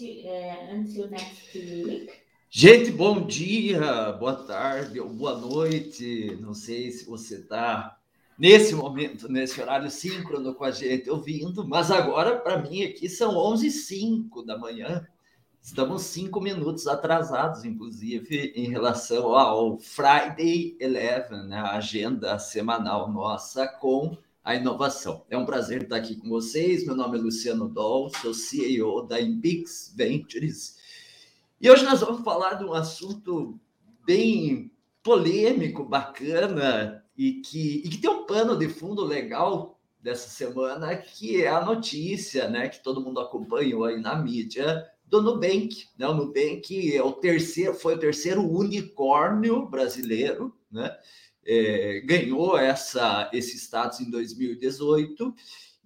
uh, until next week. Gente, bom dia, boa tarde ou boa noite. Não sei se você está nesse momento, nesse horário síncrono com a gente ouvindo, mas agora, para mim, aqui são 11h05 da manhã. Estamos cinco minutos atrasados, inclusive, em relação ao Friday Eleven, né, a agenda semanal nossa com a inovação. É um prazer estar aqui com vocês. Meu nome é Luciano Doll, sou CEO da Impix Ventures. E hoje nós vamos falar de um assunto bem polêmico, bacana e que, e que tem um pano de fundo legal dessa semana, que é a notícia, né, que todo mundo acompanhou aí na mídia do Nubank. Né? O Nubank é o terceiro, foi o terceiro unicórnio brasileiro, né? É, ganhou essa, esse status em 2018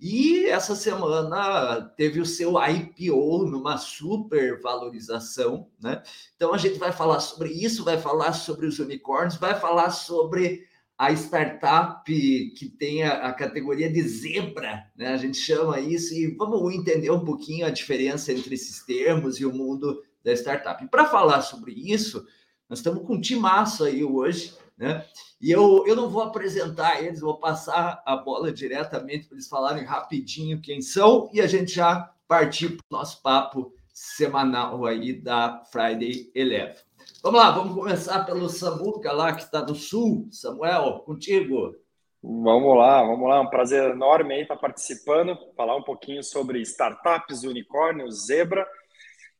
e essa semana teve o seu IPO numa super valorização, né? Então a gente vai falar sobre isso, vai falar sobre os unicórnios, vai falar sobre a startup que tem a, a, categoria de zebra, né? A gente chama isso e vamos entender um pouquinho a diferença entre esses termos e o mundo da startup. Para falar sobre isso, nós estamos com um timaço aí hoje, né? E eu, eu não vou apresentar eles, vou passar a bola diretamente para eles falarem rapidinho quem são e a gente já partir para o nosso papo semanal aí da Friday Eleven. Vamos lá, vamos começar pelo Samuca lá, que está do Sul. Samuel, contigo. Vamos lá, vamos lá. Um prazer enorme aí estar participando, falar um pouquinho sobre startups, unicórnios, zebra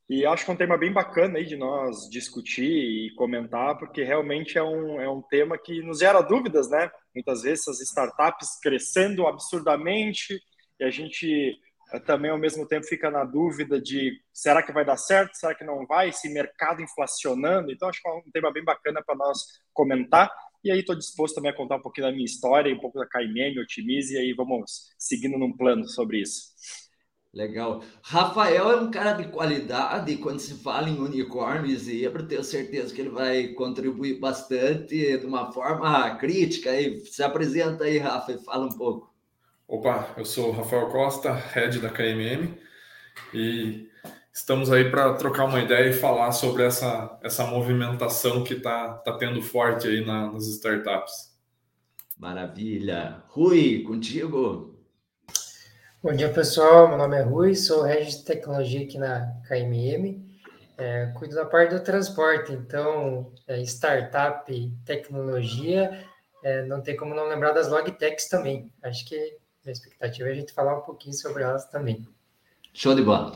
e acho que é um tema bem bacana aí de nós discutir e comentar, porque realmente é um, é um tema que nos gera dúvidas, né? Muitas vezes as startups crescendo absurdamente e a gente eh, também ao mesmo tempo fica na dúvida de será que vai dar certo, será que não vai, esse mercado inflacionando. Então acho que é um tema bem bacana para nós comentar. E aí estou disposto também a contar um pouquinho da minha história, um pouco da KMM, Otimize, e aí vamos seguindo num plano sobre isso. Legal. Rafael é um cara de qualidade quando se fala em unicórnio e zebra, tenho certeza que ele vai contribuir bastante de uma forma crítica. Aí, se apresenta aí, Rafa, e fala um pouco. Opa, eu sou o Rafael Costa, head da KMM, e estamos aí para trocar uma ideia e falar sobre essa, essa movimentação que está tá tendo forte aí na, nas startups. Maravilha. Rui, contigo. Bom dia, pessoal. Meu nome é Rui, sou head de tecnologia aqui na KMM. É, cuido da parte do transporte, então, é, startup, tecnologia, é, não tem como não lembrar das logtechs também. Acho que a expectativa é a gente falar um pouquinho sobre elas também. Show de bola.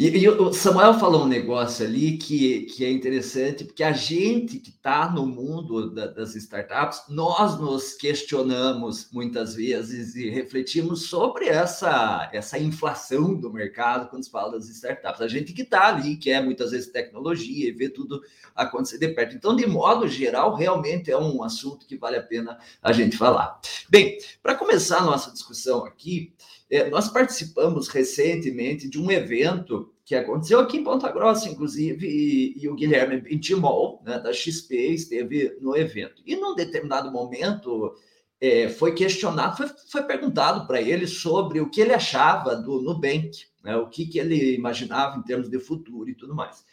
E, e, o Samuel falou um negócio ali que, que é interessante, porque a gente que está no mundo da, das startups, nós nos questionamos muitas vezes e refletimos sobre essa, essa inflação do mercado quando se fala das startups. A gente que está ali, que é muitas vezes tecnologia e vê tudo acontecer de perto. Então, de modo geral, realmente é um assunto que vale a pena a gente falar. Bem, para começar a nossa discussão aqui, é, nós participamos recentemente de um evento que aconteceu aqui em Ponta Grossa, inclusive, e, e o Guilherme Bentimol, né, da XP, esteve no evento. E num determinado momento é, foi questionado, foi, foi perguntado para ele sobre o que ele achava do Nubank, né, o que, que ele imaginava em termos de futuro e tudo mais.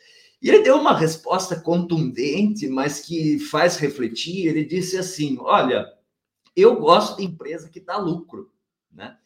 E ele deu uma resposta contundente, mas que faz refletir. Ele disse assim: Olha, eu gosto de empresa que dá lucro, né?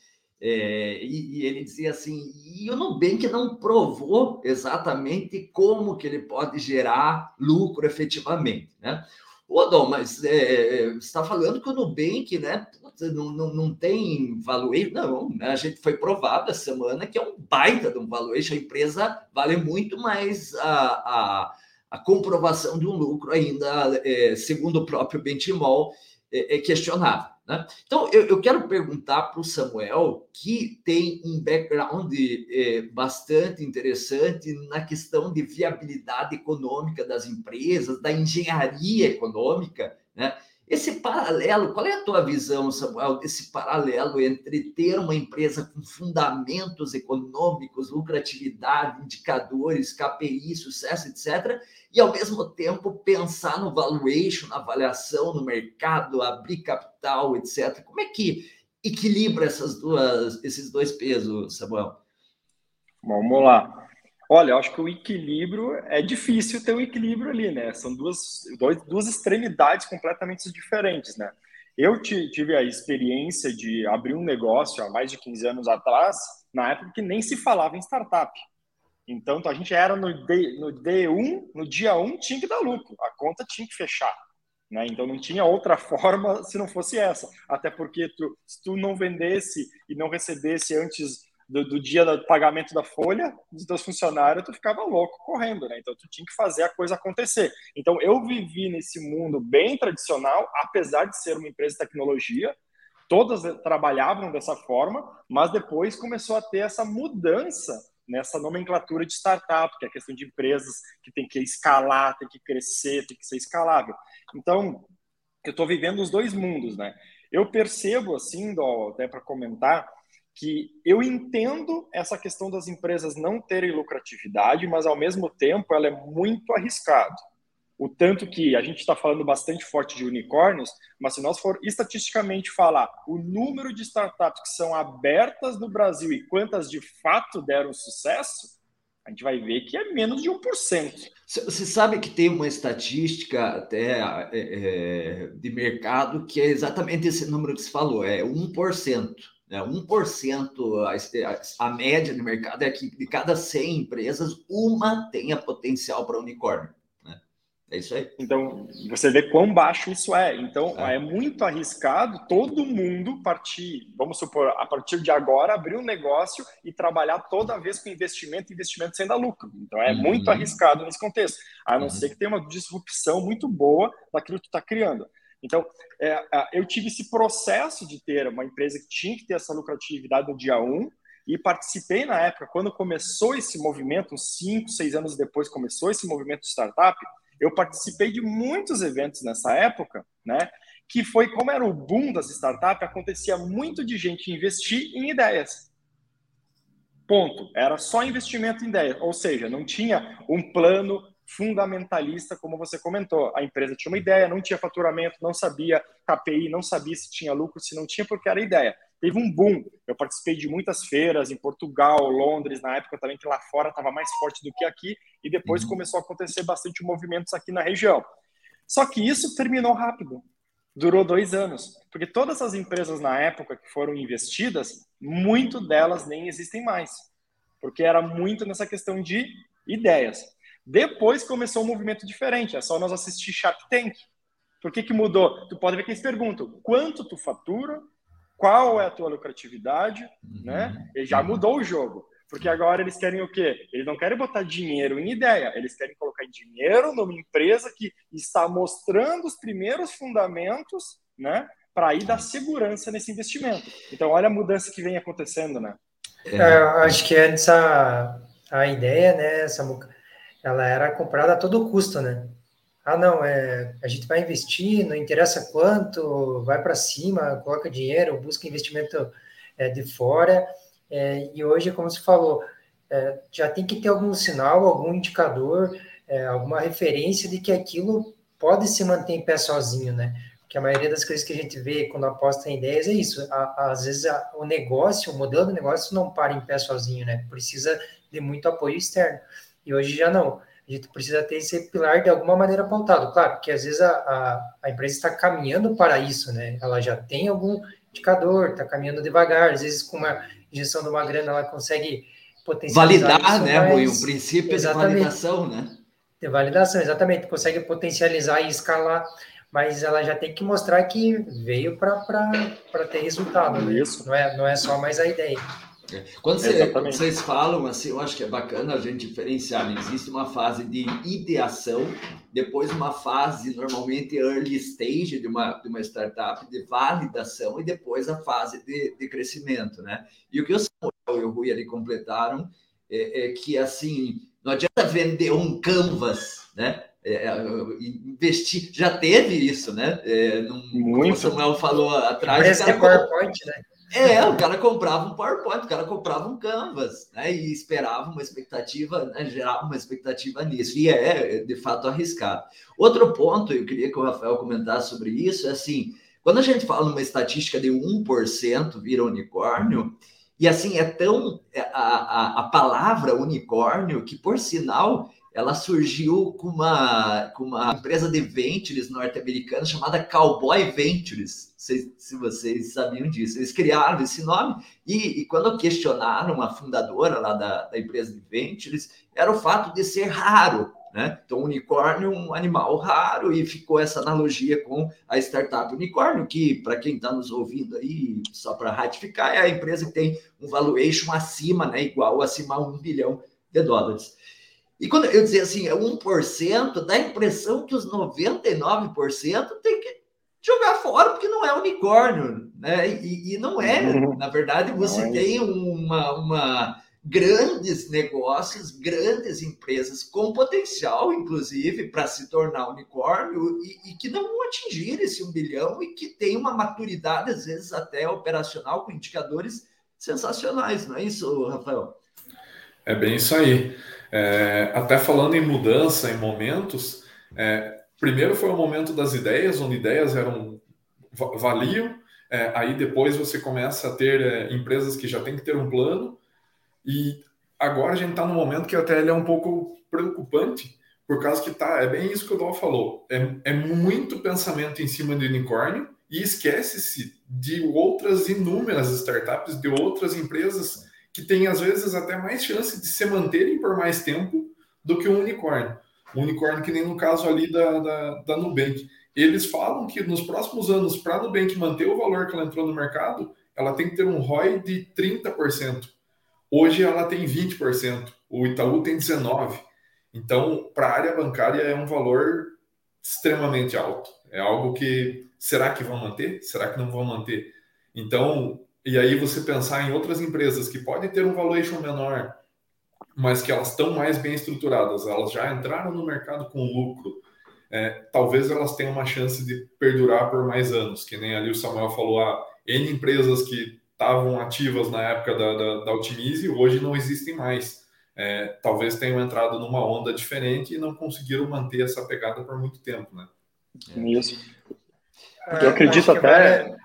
É, e, e, ele dizia assim, e o Nubank não provou exatamente como que ele pode gerar lucro efetivamente, né? Ô, Dom, mas é, você está falando que o Nubank, né, não, não, não tem valuation? Não, né? a gente foi provado essa semana que é um baita de um valuation, a empresa vale muito mais a, a, a comprovação de um lucro ainda, é, segundo o próprio Benchimol, é, é questionável. Né? Então, eu, eu, quero perguntar para o Samuel, que tem um background é, bastante interessante na questão de viabilidade econômica das empresas, da engenharia econômica, né? Esse paralelo, qual é a tua visão, Samuel, desse paralelo entre ter uma empresa com fundamentos econômicos, lucratividade, indicadores, KPI, sucesso, etc., e ao mesmo tempo pensar no valuation, na avaliação no mercado, abrir capital, etc. Como é que equilibra essas duas, esses dois pesos, Samuel? Vamos lá. Olha, eu acho que o equilíbrio é difícil ter um equilíbrio ali, né? São duas, dois, duas extremidades completamente diferentes, né? Eu tive a experiência de abrir um negócio há mais de 15 anos atrás, na época que nem se falava em startup. Então, a gente era no, day, no D1, no dia 1 tinha que dar lucro, a conta tinha que fechar. Né? Então, não tinha outra forma se não fosse essa. Até porque tu, se tu não vendesse e não recebesse antes do, do, dia do pagamento da folha dos teus funcionários, tu ficava louco correndo, né? Então tu tinha que fazer a coisa acontecer. Então eu vivi nesse mundo bem tradicional, apesar de ser uma empresa de tecnologia, todas trabalhavam dessa forma, mas depois começou a ter essa mudança nessa nomenclatura de startup, que é a questão de empresas que tem que escalar, tem que crescer, tem que ser escalável. Então, eu estou vivendo os dois mundos, né? Eu percebo, assim, até para comentar, que eu entendo essa questão das empresas não terem lucratividade, mas ao mesmo tempo ela é muito arriscada. O tanto que a gente está falando bastante forte de unicórnios, mas se nós for estatisticamente falar o número de startups que são abertas no Brasil e quantas de fato deram sucesso, a gente vai ver que é menos de 1%. Você sabe que tem uma estatística até é, é, de mercado que é exatamente esse número que você falou, é 1%. Né? 1%, a, a média de mercado é que de cada 100 empresas, uma tenha potencial para unicórnio. Né? É isso aí. Então, você vê quão baixo isso é. Então, é. é. muito arriscado todo mundo partir, vamos supor, a partir de agora, abrir um negócio e trabalhar toda vez com investimento, investimento sem dar lucro. Então, é uhum. muito arriscado nesse contexto, a não uhum. ser que tenha uma disrupção muito boa daquilo que tu está criando. Então, é, eu tive esse processo de ter uma empresa que tinha que ter essa lucratividade no dia 1 e participei na época, quando começou esse movimento, uns 5, 6 anos depois começou esse movimento startup, eu participei de muitos eventos nessa época, né? Que foi como era o boom das startups, acontecia muito de gente investir em ideias. Ponto. Era só investimento em ideias, ou seja, não tinha um plano fundamentalista, como você comentou. A empresa tinha uma ideia, não tinha faturamento, não sabia KPI, não sabia se tinha lucro, se não tinha, porque era ideia. Teve um boom. Eu participei de muitas feiras em Portugal, Londres, na época também que lá fora estava mais forte do que aqui, e depois uhum. começou a acontecer bastante movimentos aqui na região. Só que isso terminou rápido. Durou dois anos. Porque todas as empresas na época que foram investidas, muito delas nem existem mais. Porque era muito nessa questão de ideias. Depois começou um movimento diferente, é só nós assistir Shark Tank. Por que, que mudou? Tu pode ver que eles perguntam quanto tu fatura, qual é a tua lucratividade, uhum. né? E já mudou o jogo. Porque agora eles querem o quê? Eles não querem botar dinheiro em ideia, eles querem colocar dinheiro numa empresa que está mostrando os primeiros fundamentos, né? Para ir dar segurança nesse investimento. Então, olha a mudança que vem acontecendo, né? É, acho que antes a, a ideia, né, essa ela era comprada a todo custo, né? Ah, não, é, a gente vai investir, não interessa quanto, vai para cima, coloca dinheiro, busca investimento é, de fora. É, e hoje, como você falou, é, já tem que ter algum sinal, algum indicador, é, alguma referência de que aquilo pode se manter em pé sozinho, né? Porque a maioria das coisas que a gente vê quando aposta em ideias é isso. A, às vezes a, o negócio, o modelo do negócio não para em pé sozinho, né? Precisa de muito apoio externo. E hoje já não. A gente precisa ter esse pilar de alguma maneira pautado. Claro, que às vezes a, a, a empresa está caminhando para isso, né? Ela já tem algum indicador, está caminhando devagar, às vezes com uma injeção de uma grana ela consegue potencializar. Validar, isso, né, Rui? Um princípio exatamente, de validação, né? De validação, exatamente. Consegue potencializar e escalar, mas ela já tem que mostrar que veio para ter resultado. Né? Isso. Não é, não é só mais a ideia. É. Quando, quando, vocês falam assim, eu acho que é bacana a gente diferenciar. Existe uma fase de ideação, depois uma fase normalmente early stage de uma, de uma startup de validação e depois a fase de, de crescimento, né? E o que o Samuel e o Rui ali completaram é, é que assim não adianta vender um canvas, né? É, é investir, já teve isso, né? É, num, Muito. Como o Samuel falou atrás. Parece é PowerPoint, né? É, o cara comprava um PowerPoint, o cara comprava um Canvas, né? E esperava uma expectativa, né? gerava uma expectativa nisso. E é, de fato, arriscado. Outro ponto, eu queria que o Rafael comentasse sobre isso, é assim, quando a gente fala numa estatística de 1% vira unicórnio, E assim, é tão. É, a, a, a palavra unicórnio, que por sinal ela surgiu com uma, com uma empresa de ventures norte-americana chamada Cowboy Ventures. Se, se vocês sabiam disso. Eles criaram esse nome e, e quando questionaram a fundadora lá da, da, empresa de ventures, era o fato de ser raro. Né? Então, unicórnio é um animal raro e ficou essa analogia com a startup unicórnio, que, para quem está nos ouvindo aí, só para ratificar, é a empresa que tem um valuation acima, né, igual acima a um bilhão de dólares. E quando eu dizia assim, é 1%, dá a impressão que os 99% tem que jogar fora, porque não é unicórnio, né? E, e não é, uhum. na verdade, você é tem uma, uma grandes negócios, grandes empresas com potencial, inclusive, para se tornar unicórnio e, e, que não vão atingir esse um bilhão e que tem uma maturidade, às vezes, até operacional, com indicadores sensacionais, não é isso, Rafael? É bem isso aí. É, até falando em mudança, em momentos, é, primeiro foi o momento das ideias, onde ideias eram valiam, é, aí depois você começa a ter é, empresas que já tem que ter um plano, e agora a gente está no momento que até ele é um pouco preocupante, por causa que tá, é bem isso que o Dol falou, é, é muito pensamento em cima do unicórnio, e esquece-se de outras inúmeras startups, de outras empresas que tem às vezes até mais chance de se manterem por mais tempo do que um unicórnio. Um unicórnio que nem no caso ali da, da, da Nubank. Eles falam que nos próximos anos, para a Nubank manter o valor que ela entrou no mercado, ela tem que ter um ROI de 30%. Hoje ela tem 20%, o Itaú tem 19%. Então, para a área bancária é um valor extremamente alto. É algo que será que vão manter? Será que não vão manter? Então, e aí você pensar em outras empresas que podem ter um valuation menor, mas que elas estão mais bem estruturadas, elas já entraram no mercado com lucro, é, talvez elas tenham uma chance de perdurar por mais anos, que nem ali o Samuel falou, ah, N empresas que estavam ativas na época da, da, da Optimize hoje não existem mais. É, talvez tenham entrado numa onda diferente e não conseguiram manter essa pegada por muito tempo, né? Isso. Eu acredito até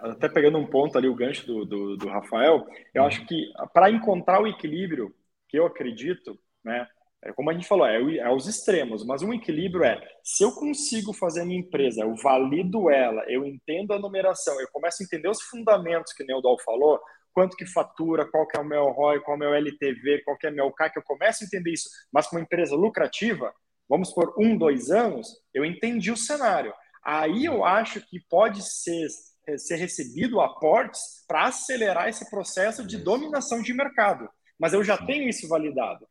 até pegando um ponto ali, o gancho do, do, do Rafael, eu acho que para encontrar o equilíbrio, que eu acredito, né, é como a gente falou, é, é os extremos, mas um equilíbrio é, se eu consigo fazer a minha empresa, eu valido ela, eu entendo a numeração, eu começo a entender os fundamentos que o Neudal falou, quanto que fatura, qual que é o meu ROI, qual é o meu LTV, qual que é o meu CAC, eu começo a entender isso, mas com uma empresa lucrativa, vamos por um, dois anos, eu entendi o cenário. Aí eu acho que pode ser ser recebido aportes para acelerar esse processo de dominação de mercado. Mas eu já tenho isso validado.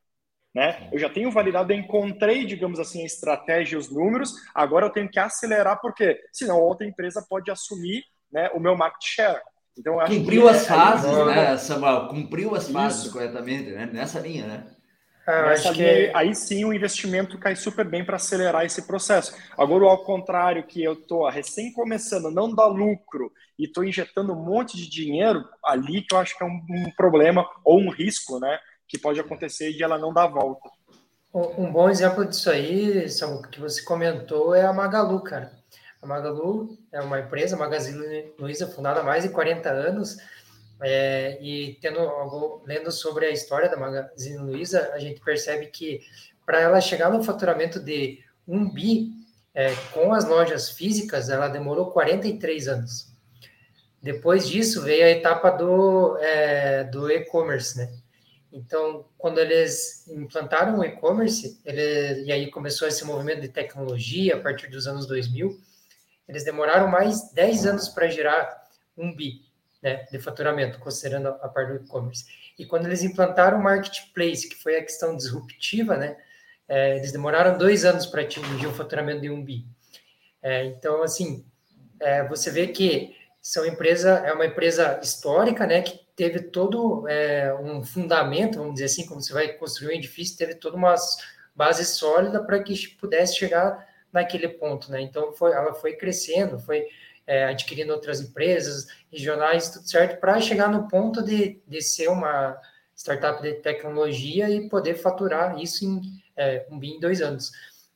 Né? Eu já tenho validado, encontrei, digamos assim, a estratégia e os números, agora eu tenho que acelerar, porque senão outra empresa pode assumir né, o meu market share. Então, Cumpriu as é, fases, é, né, Samuel? Cumpriu as fases isso. corretamente, né? nessa linha, né? Ah, acho que é aí sim o investimento cai super bem para acelerar esse processo. Agora, ao contrário, que eu estou recém começando, não dá lucro e estou injetando um monte de dinheiro, ali que eu acho que é um, um, problema ou um risco, né? Que pode acontecer de ela não dar volta. Um bom exemplo disso aí, que você comentou, é a Magalu, cara. A Magalu é uma empresa, Magazine Luiza, fundada há mais de 40 anos, é, e tendo lendo sobre a história da Magazine Luiza, a gente percebe que para ela chegar no faturamento de um bi é, com as lojas físicas, ela demorou 43 anos. Depois disso veio a etapa do, é, do e-commerce, né? Então, quando eles implantaram o e-commerce, e aí começou esse movimento de tecnologia a partir dos anos 2000, eles demoraram mais 10 anos para gerar um bi né, de faturamento, considerando a parte do e-commerce. E quando eles implantaram o marketplace, que foi a questão disruptiva, né, é, eles demoraram dois anos para atingir o faturamento de um bi. É, então, assim, é, você vê que são empresa, é uma empresa histórica, né, que teve todo é, um fundamento, vamos dizer assim, como você vai construir um edifício, teve toda uma base sólida para que pudesse chegar naquele ponto, né? Então, foi, ela foi crescendo, foi é, adquirindo outras empresas regionais, tudo certo, para chegar no ponto de, de ser uma startup de tecnologia e poder faturar isso em é, um BIM em dois anos.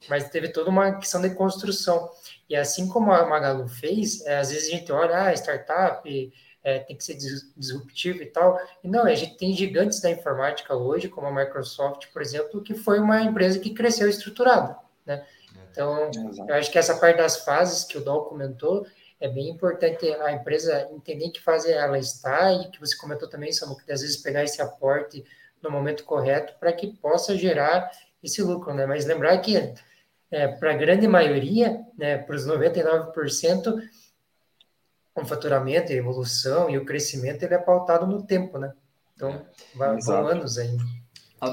Mas teve toda uma questão de construção. E assim como a Magalu fez, é, às vezes a gente olha, ah, startup, é, tem que ser disruptivo e tal. E não, a gente tem gigantes da informática hoje, como a Microsoft, por exemplo, que foi uma empresa que cresceu estruturada, né? Então, eu acho que essa parte das fases que o Dol comentou é bem importante a empresa entender em que fase ela está e que você comentou também, Samu, que às vezes pegar esse aporte no momento correto para que possa gerar esse lucro, né? Mas lembrar que é, para a grande maioria, né, para os 99%, o faturamento, a evolução e o crescimento ele é pautado no tempo, né? Então, vai, vão anos ainda.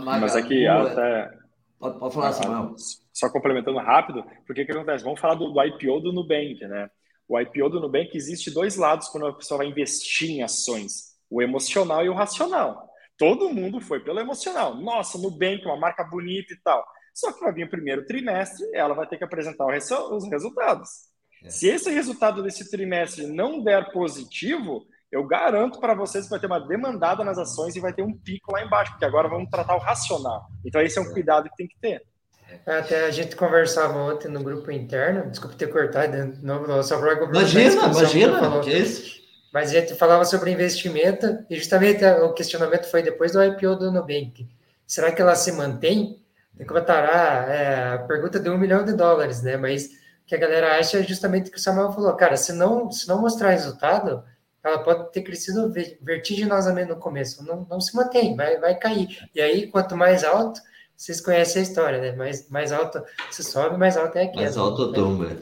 Mas aqui até... Pode, pode falar, Samuel. Só complementando rápido, porque o que acontece? Vamos falar do, do IPO do Nubank, né? O IPO do Nubank existe dois lados quando a pessoa vai investir em ações: o emocional e o racional. Todo mundo foi pelo emocional. Nossa, Nubank, uma marca bonita e tal. Só que vai vir o primeiro trimestre, ela vai ter que apresentar os resultados. É. Se esse resultado desse trimestre não der positivo, eu garanto para vocês que vai ter uma demandada nas ações e vai ter um pico lá embaixo, porque agora vamos tratar o racional. Então, esse é um cuidado que tem que ter. É, até a gente conversava ontem no grupo interno, desculpa ter cortado de novo, só para Imagina, imagina, que, é isso? Mas a gente falava sobre investimento e justamente o questionamento foi depois do IPO do Nubank. Será que ela se mantém? Botar é, a pergunta de um milhão de dólares, né? Mas o que a galera acha é justamente o que o Samuel falou. Cara, se não, se não mostrar resultado, ela pode ter crescido vertiginosamente no começo. Não, não se mantém, vai, vai cair. E aí, quanto mais alto, vocês conhecem a história, né? Mais, mais alto se sobe, mais alto é a queda. Mais alto né? tomba.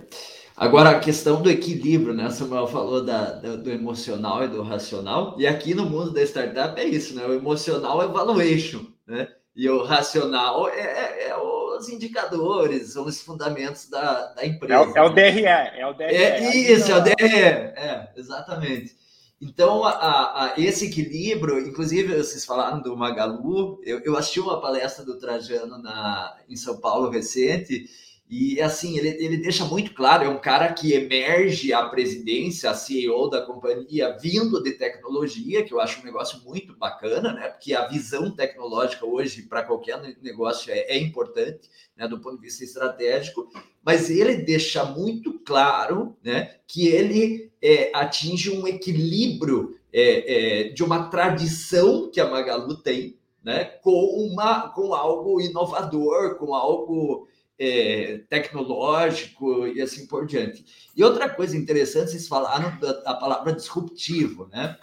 Agora, a questão do equilíbrio, né? Samuel falou da, do, emocional e do racional, e aqui no mundo da startup é isso, né? O emocional é valuation, né? E o racional é, é, é os indicadores, são os fundamentos da, da empresa. É o, é o DRE, é o DRE. É, isso, é o DRE, é, exatamente. Então, a, a, esse equilíbrio, inclusive vocês falaram do Magalu, eu, eu assisti uma palestra do Trajano na, em São Paulo recente, e assim, ele, ele deixa muito claro, é um cara que emerge à presidência, a CEO da companhia, vindo de tecnologia, que eu acho um negócio muito bacana, né? Porque a visão tecnológica hoje, para qualquer negócio, é, é importante, né? Do ponto de vista estratégico, mas ele deixa muito claro, né? Que ele é, atinge um equilíbrio é, é, de uma tradição que a Magalu tem, né? Com, uma, com algo inovador, com algo é, tecnológico e assim por diante. E outra coisa interessante, vocês falaram da, da palavra disruptivo, né?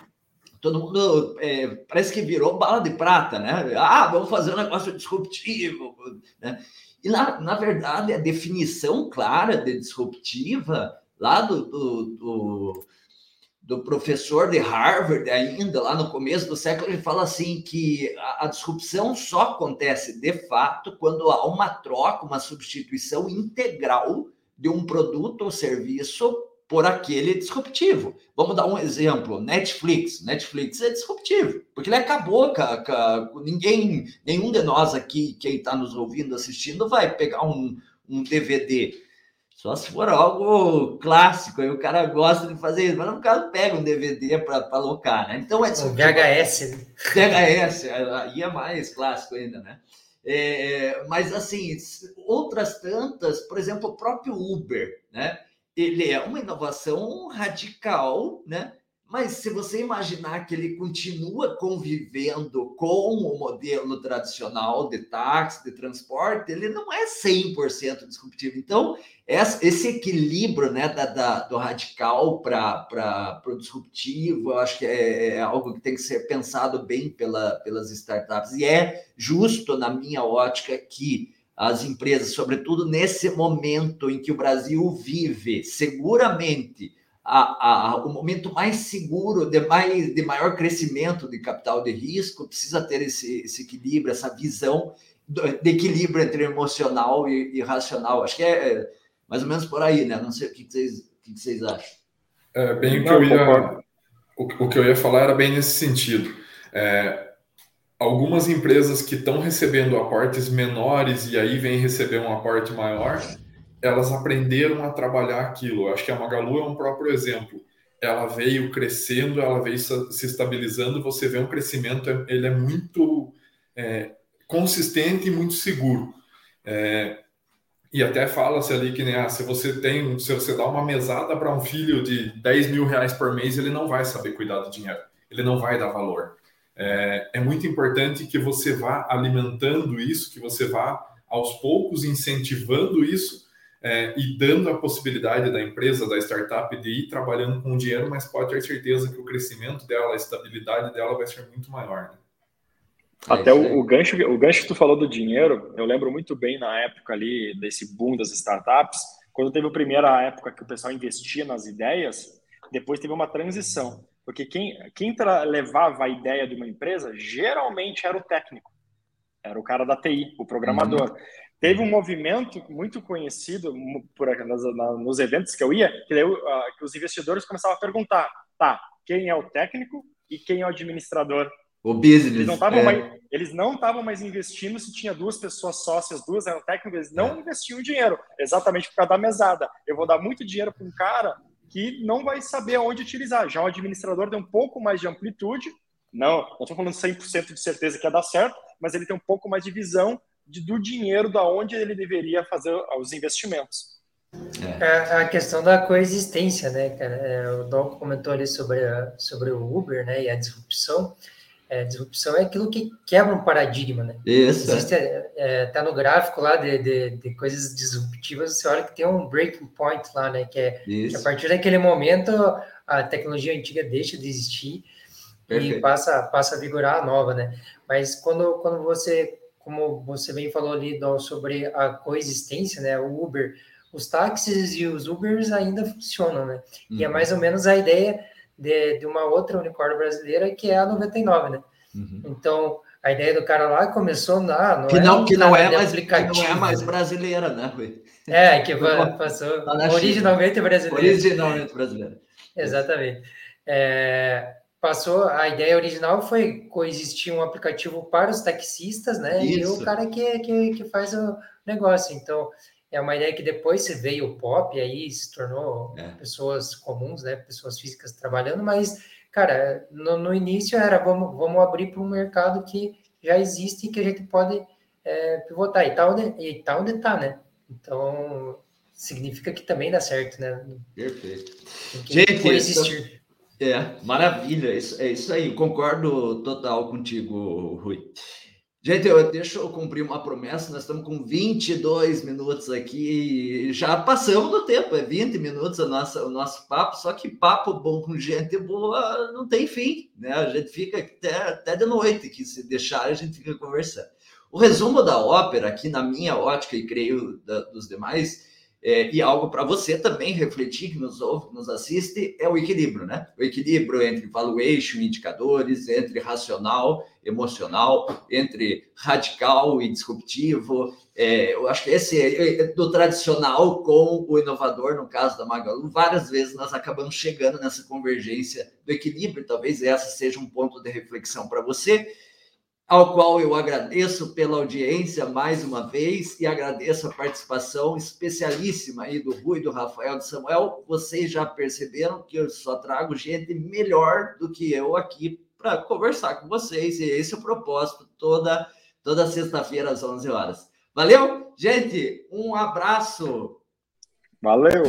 Todo mundo é, parece que virou bala de prata, né? Ah, vamos fazer um negócio disruptivo, né? E na, na verdade, a definição clara de disruptiva lá do, do, do do professor de Harvard ainda lá no começo do século, ele fala assim que a, a, disrupção só acontece de fato quando há uma troca, uma substituição integral de um produto ou serviço por aquele disruptivo. Vamos dar um exemplo, Netflix. Netflix é disruptivo, porque ele acabou com, ninguém, nenhum de nós aqui, quem está nos ouvindo, assistindo, vai pegar um, um DVD só se for algo clássico, aí o cara gosta de fazer isso, mas no caso pega um DVD para alocar, né? Então é um VHS. VHS, aí é mais clássico ainda, né? É, mas assim, outras tantas, por exemplo, o próprio Uber, né? Ele é uma inovação radical, né? Mas se você imaginar que ele continua convivendo com o modelo tradicional de táxi, de transporte, ele não é 100% disruptivo. Então, esse equilíbrio né, da, da do radical para o disruptivo, eu acho que é, é, algo que tem que ser pensado bem pela, pelas startups. E é justo, na minha ótica, que as empresas, sobretudo nesse momento em que o Brasil vive, seguramente a, a, o momento mais seguro, de, mais, de maior crescimento de capital de risco, precisa ter esse, esse equilíbrio, essa visão de equilíbrio entre emocional e, e, racional. Acho que é mais ou menos por aí, né? Não sei o que vocês, o que vocês acham. É, bem o que eu ia, o, o, que eu ia falar era bem nesse sentido. É, algumas empresas que estão recebendo aportes menores e aí vem receber um aporte maior, elas aprenderam a trabalhar aquilo. Eu acho que a Magalu é um próprio exemplo. Ela veio crescendo, ela veio se estabilizando. Você vê um crescimento, ele é muito é, consistente e muito seguro. É, e até fala-se ali que né, ah, se você tem, se você dá uma mesada para um filho de 10 mil reais por mês, ele não vai saber cuidar do dinheiro, ele não vai dar valor. É, é muito importante que você vá alimentando isso, que você vá aos poucos incentivando isso é, e dando a possibilidade da empresa, da startup, de ir trabalhando com dinheiro, mas pode ter certeza que o crescimento dela, a estabilidade dela vai ser muito maior. Né? É Até o, o, gancho, o gancho que tu falou do dinheiro, eu lembro muito bem na época ali desse boom das startups, quando teve a primeira época que o pessoal investia nas ideias, depois teve uma transição. Porque quem, quem levava a ideia de uma empresa geralmente era o técnico, era o cara da TI, o programador. Uhum. Teve um movimento muito conhecido por, nas, nos eventos que eu ia, que, daí, uh, que os investidores começavam a perguntar: tá, quem é o técnico e quem é o administrador o business. Eles não estavam é. mais, mais investindo se tinha duas pessoas sócias, duas eram técnicas, eles não é. investiam dinheiro, exatamente por causa da mesada. Eu vou dar muito dinheiro para um cara que não vai saber aonde utilizar. Já o administrador tem um pouco mais de amplitude, não, não estou falando 100% de certeza que ia dar certo, mas ele tem um pouco mais de visão de, do dinheiro, da onde ele deveria fazer os investimentos. É. A, a, questão da coexistência, né, cara? É, o Dom comentou ali sobre, a, sobre o Uber, né, e a disrupção. É, disrupção é aquilo que quebra um paradigma, né? Isso. Existe, é, é tá no gráfico lá de, de, de, coisas disruptivas, você olha que tem um breaking point lá, né? Que é que a partir daquele momento a tecnologia antiga deixa de existir Perfeito. e passa, passa a vigorar a nova, né? Mas quando, quando você, como você bem falou ali sobre a coexistência, né? O Uber, os táxis e os Ubers ainda funcionam, né? Uhum. E é uhum. mais ou menos a ideia de, de uma outra unicórnio brasileira que é a 99, né? Uhum. Então, a ideia do cara lá começou na. Não que, não, é, que, não é mais, que não é mais brasileira, né, Rui? É, que passou tá originalmente brasileira. Originalmente brasileira. Exatamente. É, passou, a ideia original foi coexistir um aplicativo para os taxistas, né? Isso. E o cara que, que, que faz o negócio. Então, é uma ideia que depois se veio o pop, e aí se tornou é. pessoas comuns, né? Pessoas físicas trabalhando, mas, cara, no, no início era vamos, vamos abrir para um mercado que já existe e que a gente pode é, pivotar. E tá, onde, e tá onde tá, né? Então, significa que também dá certo, né? Perfeito. Gente, existir. É, maravilha, isso, é isso aí, concordo total contigo, Rui. Gente, eu, deixa eu cumprir uma promessa. Nós estamos com 22 minutos aqui e já passamos do tempo, é 20 minutos a nossa, o nosso papo. Só que papo bom com gente boa não tem fim, né? A gente fica até, até de noite, que se deixar a gente fica conversando. O resumo da ópera, aqui na minha ótica e creio da, dos demais, é, e algo para você também refletir, que nos ouve, nos assiste, é o equilíbrio, né? O equilíbrio entre valuation, indicadores, entre racional, emocional, entre radical e disruptivo. É, eu acho que esse é, é do tradicional com o inovador, no caso da Magalu, várias vezes nós acabamos chegando nessa convergência do equilíbrio. Talvez essa seja um ponto de reflexão para você ao qual eu agradeço pela audiência mais uma vez e agradeço a participação especialíssima aí do Rui, do Rafael, do Samuel. Vocês já perceberam que eu só trago gente melhor do que eu aqui para conversar com vocês e esse é o propósito toda toda sexta-feira às 11 horas. Valeu, gente, um abraço. Valeu.